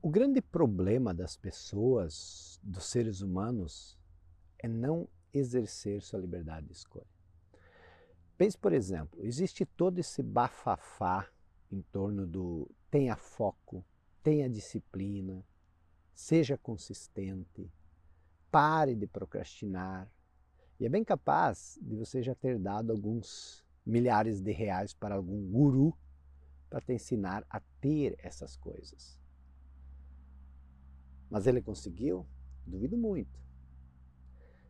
O grande problema das pessoas, dos seres humanos, é não exercer sua liberdade de escolha. Pense, por exemplo, existe todo esse bafafá em torno do tenha foco, tenha disciplina, seja consistente, pare de procrastinar. E é bem capaz de você já ter dado alguns milhares de reais para algum guru para te ensinar a ter essas coisas. Mas ele conseguiu? Duvido muito.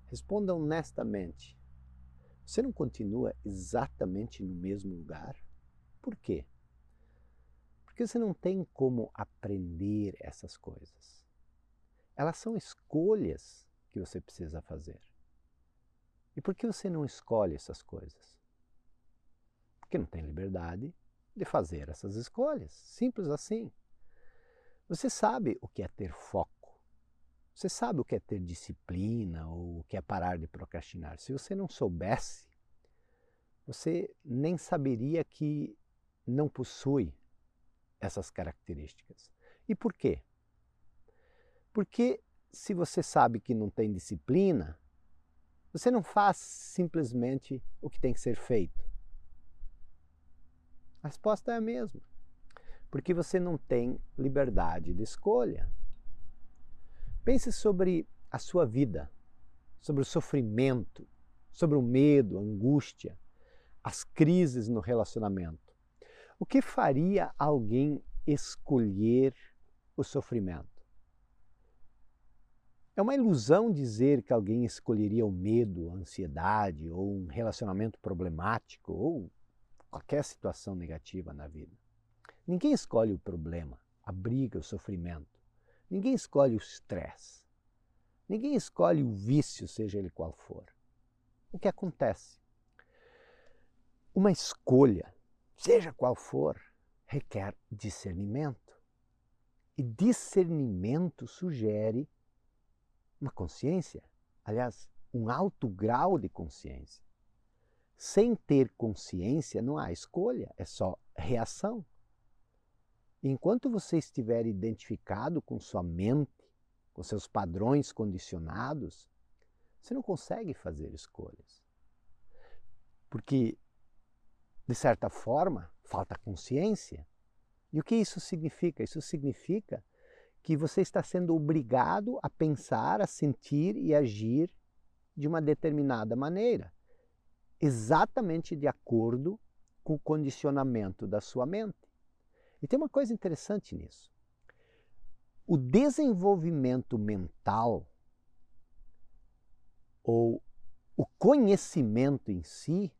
Responda honestamente. Você não continua exatamente no mesmo lugar? Por quê? Porque você não tem como aprender essas coisas. Elas são escolhas que você precisa fazer. E por que você não escolhe essas coisas? Porque não tem liberdade de fazer essas escolhas. Simples assim. Você sabe o que é ter foco. Você sabe o que é ter disciplina ou o que é parar de procrastinar. Se você não soubesse, você nem saberia que não possui essas características. E por quê? Porque se você sabe que não tem disciplina, você não faz simplesmente o que tem que ser feito. A resposta é a mesma porque você não tem liberdade de escolha. Pense sobre a sua vida, sobre o sofrimento, sobre o medo, a angústia, as crises no relacionamento. O que faria alguém escolher o sofrimento? É uma ilusão dizer que alguém escolheria o medo, a ansiedade ou um relacionamento problemático ou qualquer situação negativa na vida. Ninguém escolhe o problema, a briga, o sofrimento. Ninguém escolhe o estresse. Ninguém escolhe o vício, seja ele qual for. O que acontece? Uma escolha, seja qual for, requer discernimento. E discernimento sugere uma consciência, aliás, um alto grau de consciência. Sem ter consciência não há escolha, é só reação. Enquanto você estiver identificado com sua mente, com seus padrões condicionados, você não consegue fazer escolhas. Porque, de certa forma, falta consciência. E o que isso significa? Isso significa que você está sendo obrigado a pensar, a sentir e agir de uma determinada maneira, exatamente de acordo com o condicionamento da sua mente. E tem uma coisa interessante nisso. O desenvolvimento mental ou o conhecimento em si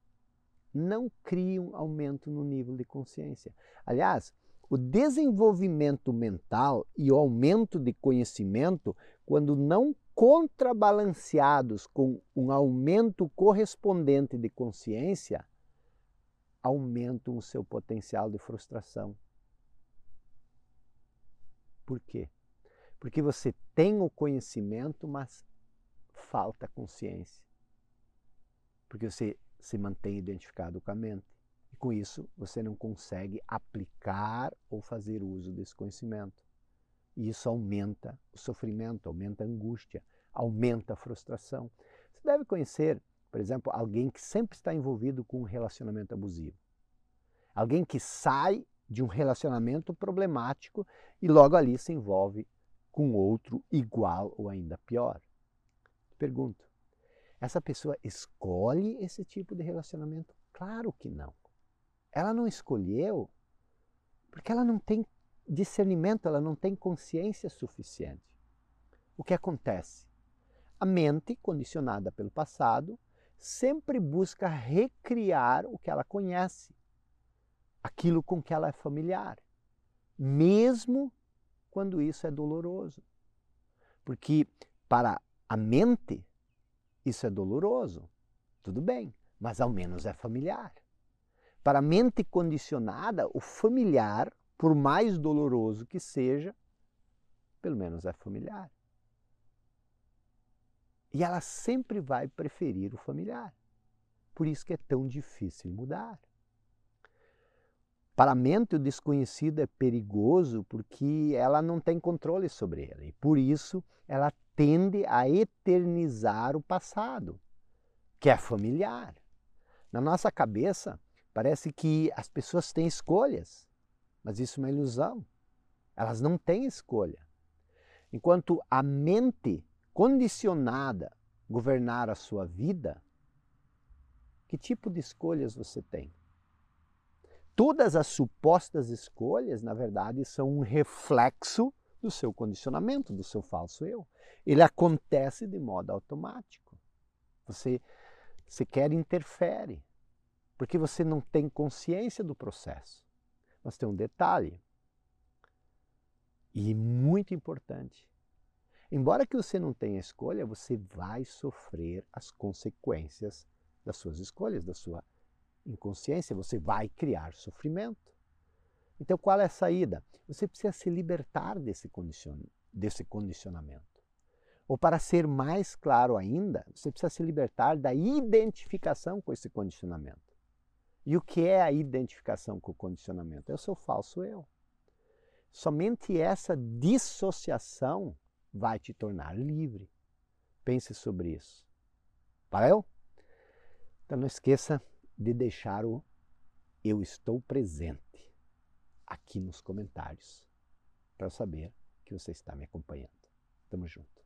não cria um aumento no nível de consciência. Aliás, o desenvolvimento mental e o aumento de conhecimento, quando não contrabalanceados com um aumento correspondente de consciência, aumentam o seu potencial de frustração. Por quê? Porque você tem o conhecimento, mas falta consciência. Porque você se mantém identificado com a mente. E com isso, você não consegue aplicar ou fazer uso desse conhecimento. E isso aumenta o sofrimento, aumenta a angústia, aumenta a frustração. Você deve conhecer, por exemplo, alguém que sempre está envolvido com um relacionamento abusivo. Alguém que sai de um relacionamento problemático e logo ali se envolve com outro igual ou ainda pior. Pergunto: essa pessoa escolhe esse tipo de relacionamento? Claro que não. Ela não escolheu porque ela não tem discernimento, ela não tem consciência suficiente. O que acontece? A mente, condicionada pelo passado, sempre busca recriar o que ela conhece aquilo com que ela é familiar, mesmo quando isso é doloroso. Porque para a mente isso é doloroso, tudo bem, mas ao menos é familiar. Para a mente condicionada, o familiar, por mais doloroso que seja, pelo menos é familiar. E ela sempre vai preferir o familiar. Por isso que é tão difícil mudar. Para a mente, o desconhecido é perigoso porque ela não tem controle sobre ele. E por isso, ela tende a eternizar o passado, que é familiar. Na nossa cabeça, parece que as pessoas têm escolhas, mas isso é uma ilusão. Elas não têm escolha. Enquanto a mente condicionada governar a sua vida, que tipo de escolhas você tem? Todas as supostas escolhas, na verdade, são um reflexo do seu condicionamento, do seu falso eu. Ele acontece de modo automático. Você sequer interfere, porque você não tem consciência do processo. Mas tem um detalhe, e muito importante. Embora que você não tenha escolha, você vai sofrer as consequências das suas escolhas, da sua inconsciência, você vai criar sofrimento. Então, qual é a saída? Você precisa se libertar desse, condicion... desse condicionamento. Ou, para ser mais claro ainda, você precisa se libertar da identificação com esse condicionamento. E o que é a identificação com o condicionamento? É o seu falso eu. Somente essa dissociação vai te tornar livre. Pense sobre isso. Valeu? Então não esqueça de deixar o eu estou presente aqui nos comentários para eu saber que você está me acompanhando. Tamo junto.